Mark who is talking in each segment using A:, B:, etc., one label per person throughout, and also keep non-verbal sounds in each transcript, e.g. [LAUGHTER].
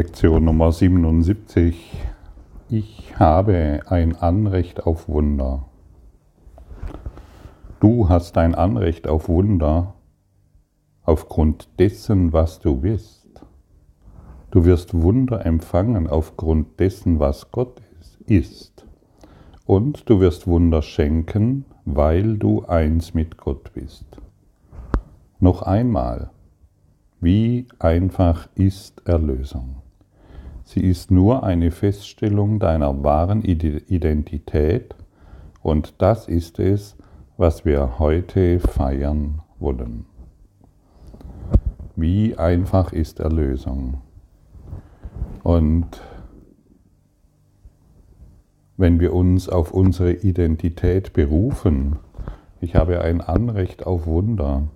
A: Lektion Nummer 77. Ich habe ein Anrecht auf Wunder. Du hast ein Anrecht auf Wunder aufgrund dessen, was du bist. Du wirst Wunder empfangen aufgrund dessen, was Gott ist. Und du wirst Wunder schenken, weil du eins mit Gott bist. Noch einmal. Wie einfach ist Erlösung? Sie ist nur eine Feststellung deiner wahren Identität und das ist es, was wir heute feiern wollen. Wie einfach ist Erlösung? Und wenn wir uns auf unsere Identität berufen, ich habe ein Anrecht auf Wunder,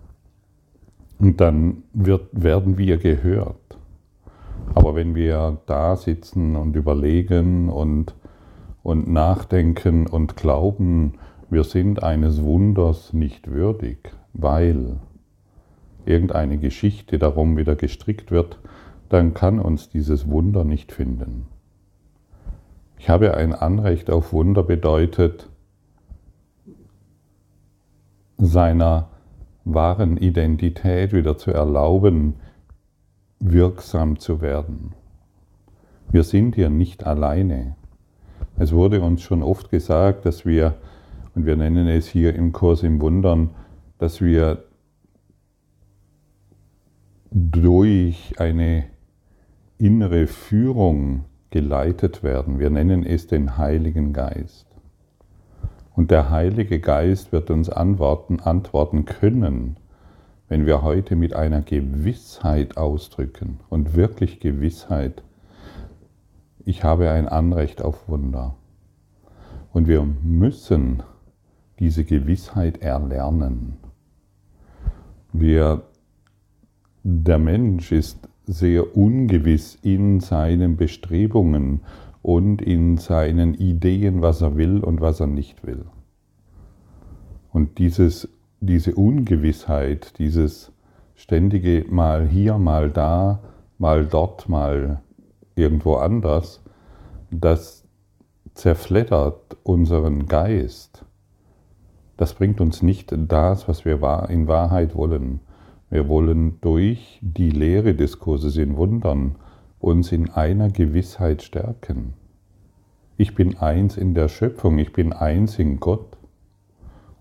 A: und dann wird, werden wir gehört. Aber wenn wir da sitzen und überlegen und, und nachdenken und glauben, wir sind eines Wunders nicht würdig, weil irgendeine Geschichte darum wieder gestrickt wird, dann kann uns dieses Wunder nicht finden. Ich habe ein Anrecht auf Wunder bedeutet, seiner wahren Identität wieder zu erlauben, wirksam zu werden. Wir sind hier nicht alleine. Es wurde uns schon oft gesagt, dass wir, und wir nennen es hier im Kurs im Wundern, dass wir durch eine innere Führung geleitet werden. Wir nennen es den Heiligen Geist. Und der Heilige Geist wird uns antworten, antworten können, wenn wir heute mit einer Gewissheit ausdrücken und wirklich Gewissheit, ich habe ein Anrecht auf Wunder. Und wir müssen diese Gewissheit erlernen. Wir, der Mensch ist sehr ungewiss in seinen Bestrebungen und in seinen Ideen, was er will und was er nicht will. Und dieses, diese Ungewissheit, dieses ständige mal hier, mal da, mal dort, mal irgendwo anders, das zerfleddert unseren Geist. Das bringt uns nicht das, was wir in Wahrheit wollen. Wir wollen durch die Lehre des Kurses in Wundern uns in einer Gewissheit stärken. Ich bin eins in der Schöpfung, ich bin eins in Gott.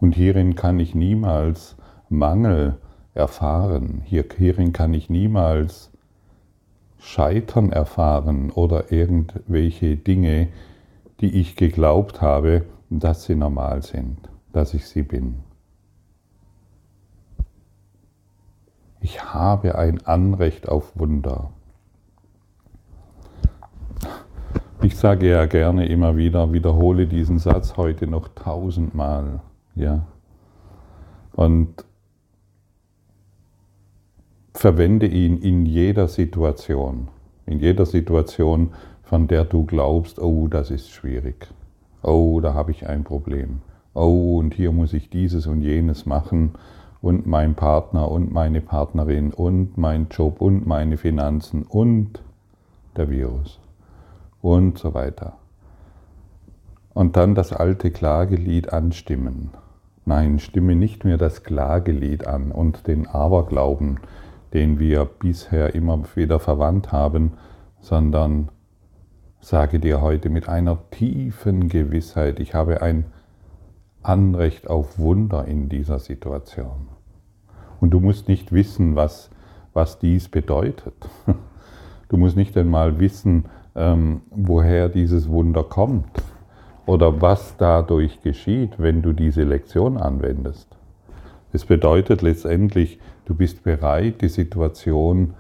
A: Und hierin kann ich niemals Mangel erfahren, hierin kann ich niemals Scheitern erfahren oder irgendwelche Dinge, die ich geglaubt habe, dass sie normal sind, dass ich sie bin. Ich habe ein Anrecht auf Wunder. Ich sage ja gerne immer wieder, wiederhole diesen Satz heute noch tausendmal. Ja. Und verwende ihn in jeder Situation. In jeder Situation, von der du glaubst, oh, das ist schwierig. Oh, da habe ich ein Problem. Oh, und hier muss ich dieses und jenes machen. Und mein Partner und meine Partnerin und mein Job und meine Finanzen und der Virus und so weiter. Und dann das alte Klagelied anstimmen. Nein, stimme nicht mehr das Klagelied an und den Aberglauben, den wir bisher immer wieder verwandt haben, sondern sage dir heute mit einer tiefen Gewissheit, ich habe ein Anrecht auf Wunder in dieser Situation. Und du musst nicht wissen, was, was dies bedeutet. [LAUGHS] Du musst nicht einmal wissen, ähm, woher dieses Wunder kommt oder was dadurch geschieht, wenn du diese Lektion anwendest. Es bedeutet letztendlich, du bist bereit, die Situation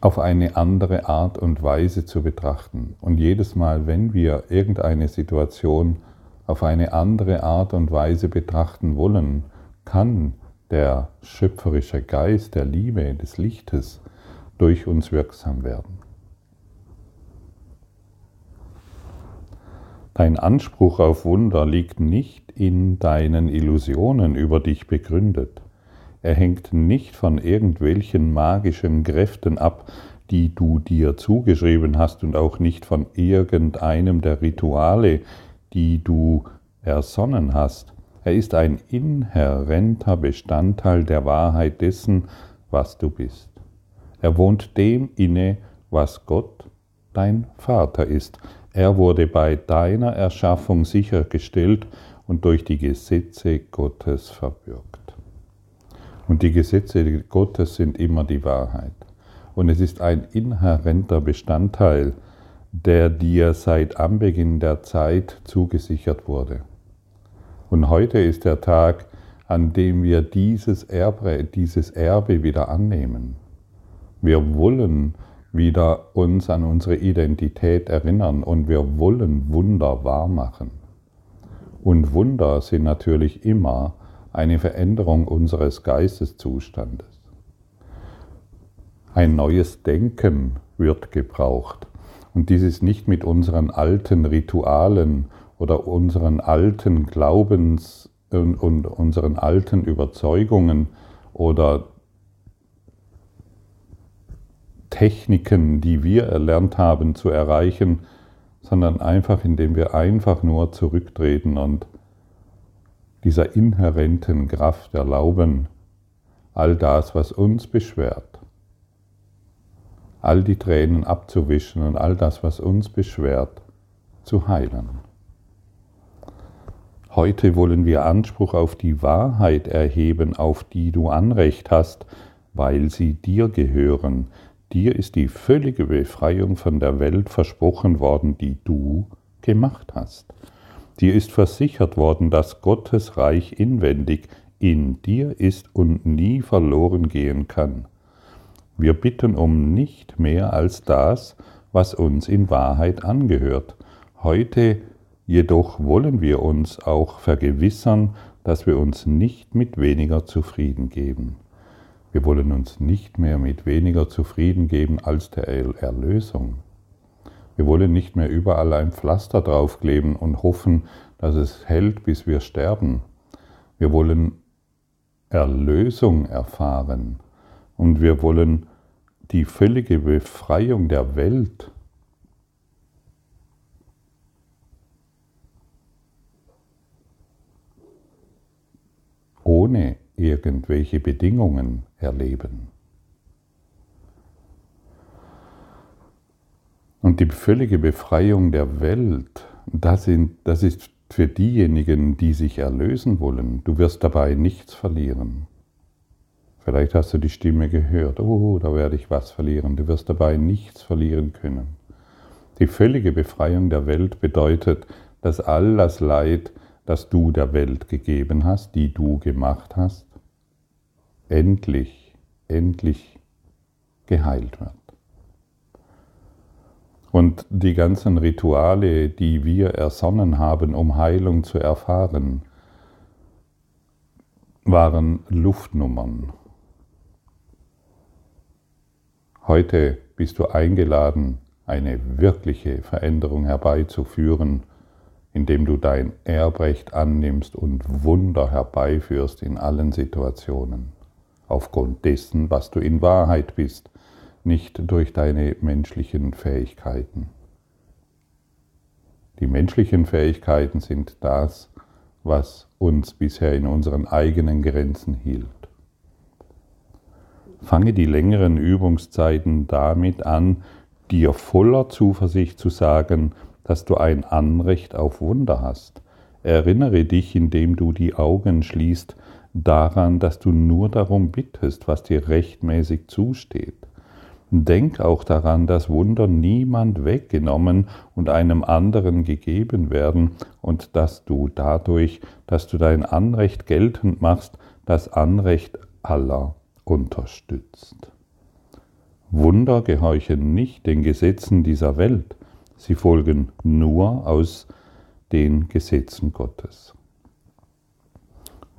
A: auf eine andere Art und Weise zu betrachten. Und jedes Mal, wenn wir irgendeine Situation auf eine andere Art und Weise betrachten wollen, kann der schöpferische Geist der Liebe, des Lichtes durch uns wirksam werden. Dein Anspruch auf Wunder liegt nicht in deinen Illusionen über dich begründet. Er hängt nicht von irgendwelchen magischen Kräften ab, die du dir zugeschrieben hast und auch nicht von irgendeinem der Rituale, die du ersonnen hast. Er ist ein inhärenter Bestandteil der Wahrheit dessen, was du bist. Er wohnt dem inne, was Gott, dein Vater ist. Er wurde bei deiner Erschaffung sichergestellt und durch die Gesetze Gottes verbürgt. Und die Gesetze Gottes sind immer die Wahrheit. Und es ist ein inhärenter Bestandteil, der dir seit Anbeginn der Zeit zugesichert wurde. Und heute ist der Tag, an dem wir dieses Erbe, dieses Erbe wieder annehmen. Wir wollen wieder uns an unsere Identität erinnern und wir wollen Wunder wahrmachen. Und Wunder sind natürlich immer eine Veränderung unseres Geisteszustandes. Ein neues Denken wird gebraucht. Und dies ist nicht mit unseren alten Ritualen oder unseren alten Glaubens und unseren alten Überzeugungen oder Techniken, die wir erlernt haben zu erreichen, sondern einfach indem wir einfach nur zurücktreten und dieser inhärenten Kraft erlauben, all das, was uns beschwert, all die Tränen abzuwischen und all das, was uns beschwert, zu heilen. Heute wollen wir Anspruch auf die Wahrheit erheben, auf die du Anrecht hast, weil sie dir gehören, Dir ist die völlige Befreiung von der Welt versprochen worden, die du gemacht hast. Dir ist versichert worden, dass Gottes Reich inwendig in dir ist und nie verloren gehen kann. Wir bitten um nicht mehr als das, was uns in Wahrheit angehört. Heute jedoch wollen wir uns auch vergewissern, dass wir uns nicht mit weniger zufrieden geben. Wir wollen uns nicht mehr mit weniger zufrieden geben als der Erlösung. Wir wollen nicht mehr überall ein Pflaster draufkleben und hoffen, dass es hält, bis wir sterben. Wir wollen Erlösung erfahren und wir wollen die völlige Befreiung der Welt. Ohne irgendwelche Bedingungen erleben. Und die völlige Befreiung der Welt, das, sind, das ist für diejenigen, die sich erlösen wollen. Du wirst dabei nichts verlieren. Vielleicht hast du die Stimme gehört, oh, da werde ich was verlieren. Du wirst dabei nichts verlieren können. Die völlige Befreiung der Welt bedeutet, dass all das Leid, das du der Welt gegeben hast, die du gemacht hast, endlich, endlich geheilt wird. Und die ganzen Rituale, die wir ersonnen haben, um Heilung zu erfahren, waren Luftnummern. Heute bist du eingeladen, eine wirkliche Veränderung herbeizuführen, indem du dein Erbrecht annimmst und Wunder herbeiführst in allen Situationen aufgrund dessen, was du in Wahrheit bist, nicht durch deine menschlichen Fähigkeiten. Die menschlichen Fähigkeiten sind das, was uns bisher in unseren eigenen Grenzen hielt. Fange die längeren Übungszeiten damit an, dir voller Zuversicht zu sagen, dass du ein Anrecht auf Wunder hast. Erinnere dich, indem du die Augen schließt, daran, dass du nur darum bittest, was dir rechtmäßig zusteht. Denk auch daran, dass Wunder niemand weggenommen und einem anderen gegeben werden und dass du dadurch, dass du dein Anrecht geltend machst, das Anrecht aller unterstützt. Wunder gehorchen nicht den Gesetzen dieser Welt, sie folgen nur aus den Gesetzen Gottes.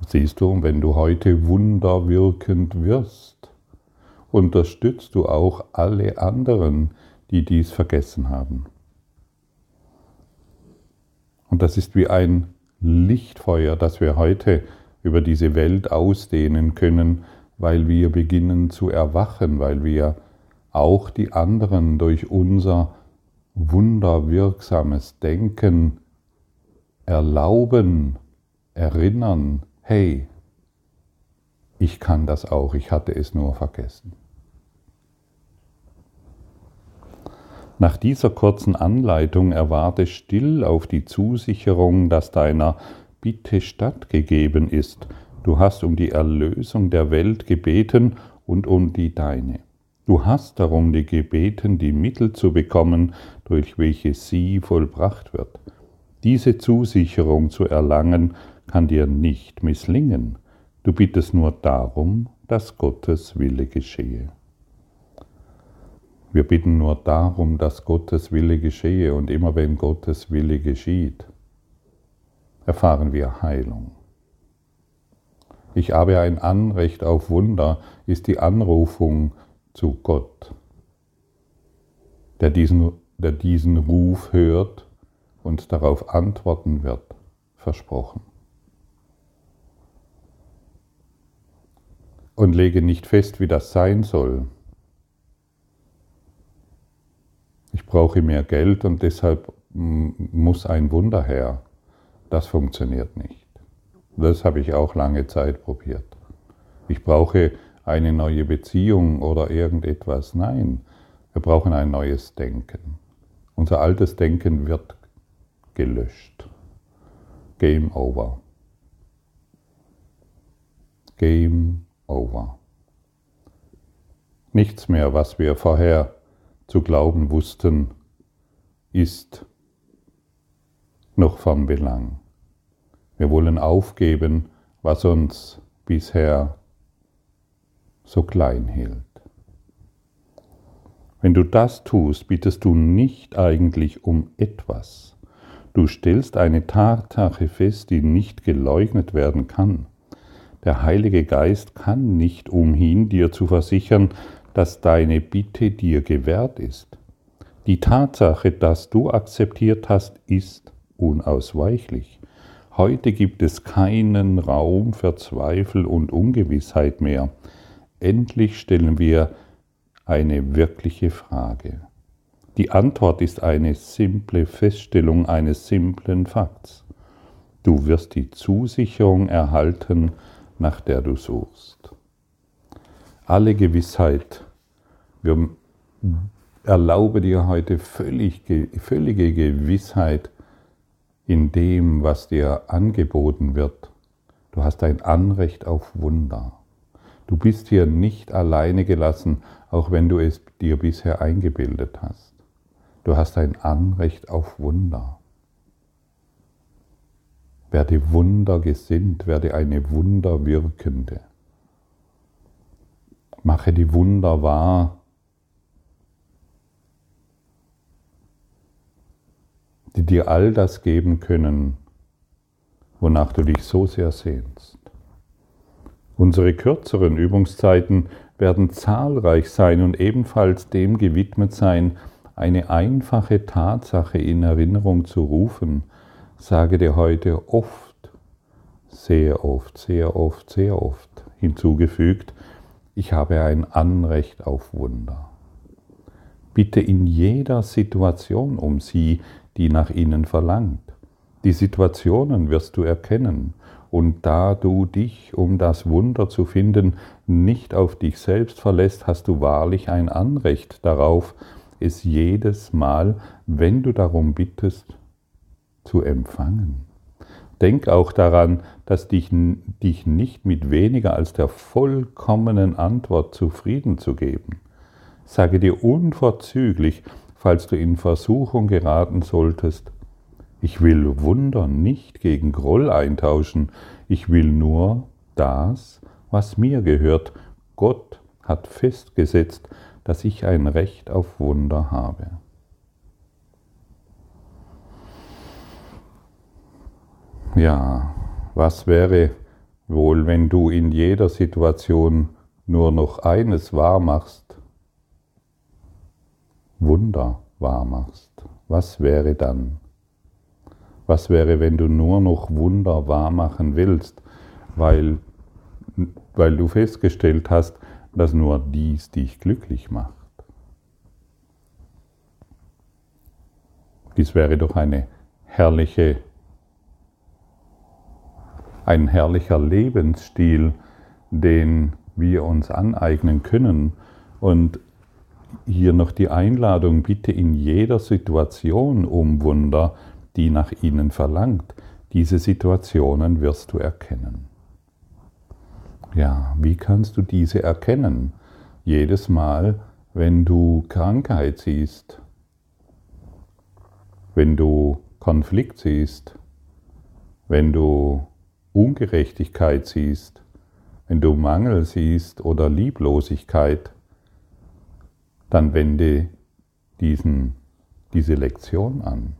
A: Siehst du, wenn du heute wunderwirkend wirst, unterstützt du auch alle anderen, die dies vergessen haben. Und das ist wie ein Lichtfeuer, das wir heute über diese Welt ausdehnen können, weil wir beginnen zu erwachen, weil wir auch die anderen durch unser wunderwirksames Denken erlauben, erinnern, hey, ich kann das auch, ich hatte es nur vergessen. Nach dieser kurzen Anleitung erwarte still auf die Zusicherung, dass deiner Bitte stattgegeben ist. Du hast um die Erlösung der Welt gebeten und um die deine. Du hast darum die gebeten, die Mittel zu bekommen, durch welche sie vollbracht wird. Diese Zusicherung zu erlangen kann dir nicht misslingen. Du bittest nur darum, dass Gottes Wille geschehe. Wir bitten nur darum, dass Gottes Wille geschehe und immer wenn Gottes Wille geschieht, erfahren wir Heilung. Ich habe ein Anrecht auf Wunder, ist die Anrufung zu Gott, der diesen, der diesen Ruf hört und darauf antworten wird, versprochen. Und lege nicht fest, wie das sein soll, ich brauche mehr Geld und deshalb muss ein Wunder her. Das funktioniert nicht. Das habe ich auch lange Zeit probiert. Ich brauche eine neue Beziehung oder irgendetwas. Nein, wir brauchen ein neues Denken. Unser altes Denken wird gelöscht. Game over. Game over. Nichts mehr, was wir vorher zu glauben wussten, ist noch von Belang. Wir wollen aufgeben, was uns bisher so klein hielt. Wenn du das tust, bittest du nicht eigentlich um etwas. Du stellst eine Tatsache fest, die nicht geleugnet werden kann. Der Heilige Geist kann nicht umhin, dir zu versichern, dass deine Bitte dir gewährt ist. Die Tatsache, dass du akzeptiert hast, ist unausweichlich. Heute gibt es keinen Raum für Zweifel und Ungewissheit mehr. Endlich stellen wir eine wirkliche Frage. Die Antwort ist eine simple Feststellung eines simplen Fakts. Du wirst die Zusicherung erhalten, nach der du suchst alle Gewissheit. Wir erlaube dir heute völlig, völlige Gewissheit in dem, was dir angeboten wird. Du hast ein Anrecht auf Wunder. Du bist hier nicht alleine gelassen, auch wenn du es dir bisher eingebildet hast. Du hast ein Anrecht auf Wunder. Werde wundergesinnt, werde eine Wunderwirkende. Mache die Wunder wahr, die dir all das geben können, wonach du dich so sehr sehnst. Unsere kürzeren Übungszeiten werden zahlreich sein und ebenfalls dem gewidmet sein, eine einfache Tatsache in Erinnerung zu rufen. Sage dir heute oft, sehr oft, sehr oft, sehr oft hinzugefügt, ich habe ein Anrecht auf Wunder. Bitte in jeder Situation um sie, die nach ihnen verlangt. Die Situationen wirst du erkennen, und da du dich, um das Wunder zu finden, nicht auf dich selbst verlässt, hast du wahrlich ein Anrecht darauf, es jedes Mal, wenn du darum bittest, zu empfangen. Denk auch daran, dass dich, dich nicht mit weniger als der vollkommenen Antwort zufrieden zu geben. Sage dir unverzüglich, falls du in Versuchung geraten solltest, ich will Wunder nicht gegen Groll eintauschen, ich will nur das, was mir gehört. Gott hat festgesetzt, dass ich ein Recht auf Wunder habe. Ja, was wäre wohl, wenn du in jeder Situation nur noch eines wahrmachst? Wunder wahrmachst. Was wäre dann? Was wäre, wenn du nur noch Wunder wahrmachen willst, weil, weil du festgestellt hast, dass nur dies dich glücklich macht? Dies wäre doch eine herrliche ein herrlicher Lebensstil, den wir uns aneignen können. Und hier noch die Einladung, bitte in jeder Situation um Wunder, die nach ihnen verlangt. Diese Situationen wirst du erkennen. Ja, wie kannst du diese erkennen? Jedes Mal, wenn du Krankheit siehst, wenn du Konflikt siehst, wenn du Ungerechtigkeit siehst, wenn du Mangel siehst oder Lieblosigkeit, dann wende diesen, diese Lektion an.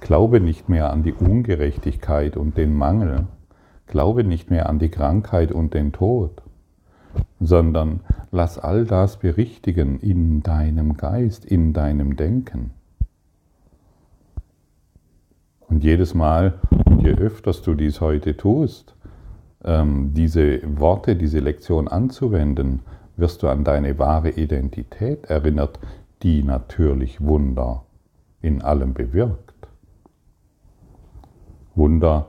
A: Glaube nicht mehr an die Ungerechtigkeit und den Mangel. Glaube nicht mehr an die Krankheit und den Tod, sondern lass all das berichtigen in deinem Geist, in deinem Denken. Und jedes Mal, je öfters du dies heute tust, ähm, diese Worte, diese Lektion anzuwenden, wirst du an deine wahre Identität erinnert, die natürlich Wunder in allem bewirkt. Wunder,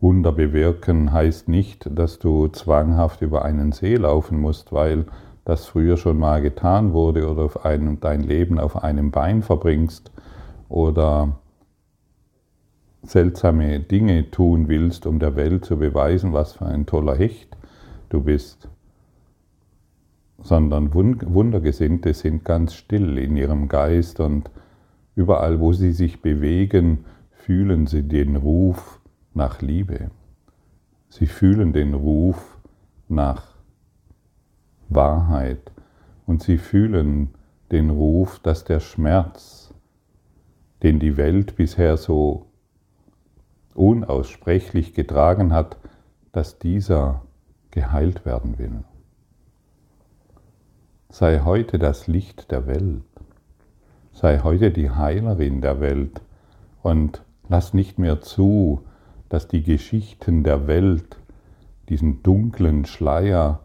A: Wunder bewirken heißt nicht, dass du zwanghaft über einen See laufen musst, weil das früher schon mal getan wurde oder auf einem, dein Leben auf einem Bein verbringst oder seltsame Dinge tun willst, um der Welt zu beweisen, was für ein toller Hecht du bist sondern Wundergesinnte sind ganz still in ihrem Geist und überall, wo sie sich bewegen, fühlen sie den Ruf nach Liebe. Sie fühlen den Ruf nach Wahrheit und sie fühlen den Ruf, dass der Schmerz, den die Welt bisher so unaussprechlich getragen hat, dass dieser geheilt werden will. Sei heute das Licht der Welt. Sei heute die Heilerin der Welt und lass nicht mehr zu, dass die Geschichten der Welt diesen dunklen Schleier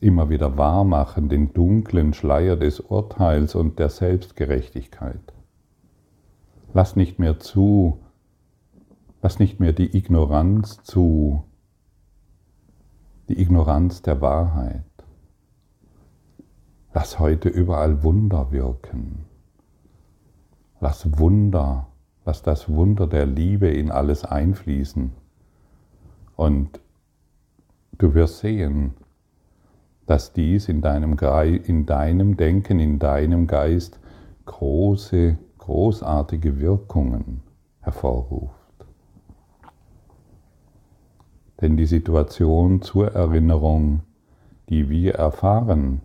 A: immer wieder wahr machen, den dunklen Schleier des Urteils und der Selbstgerechtigkeit. Lass nicht mehr zu, lass nicht mehr die Ignoranz zu, die Ignoranz der Wahrheit. Lass heute überall Wunder wirken. Lass Wunder, lass das Wunder der Liebe in alles einfließen. Und du wirst sehen, dass dies in deinem, in deinem Denken, in deinem Geist große, großartige Wirkungen hervorruft. Denn die Situation zur Erinnerung, die wir erfahren,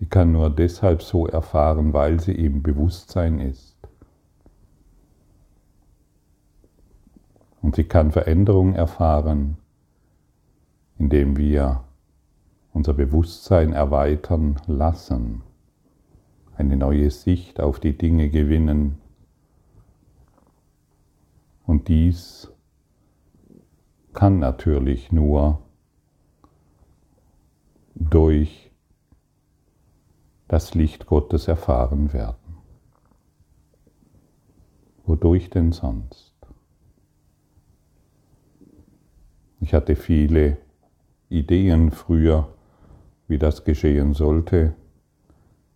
A: die kann nur deshalb so erfahren, weil sie im Bewusstsein ist. Und sie kann Veränderung erfahren, indem wir unser Bewusstsein erweitern lassen, eine neue Sicht auf die Dinge gewinnen. Und dies kann natürlich nur durch das Licht Gottes erfahren werden. Wodurch denn sonst? Ich hatte viele Ideen früher, wie das geschehen sollte,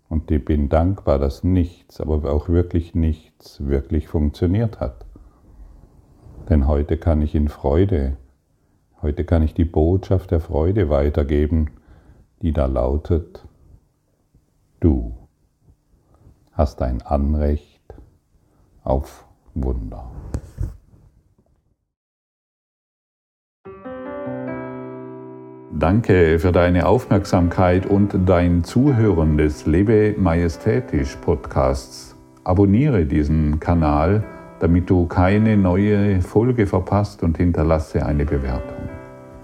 A: und ich bin dankbar, dass nichts, aber auch wirklich nichts wirklich funktioniert hat. Denn heute kann ich in Freude, heute kann ich die Botschaft der Freude weitergeben, die da lautet, Du hast ein Anrecht auf Wunder. Danke für deine Aufmerksamkeit und dein Zuhören des Lebe Majestätisch Podcasts. Abonniere diesen Kanal, damit du keine neue Folge verpasst und hinterlasse eine Bewertung.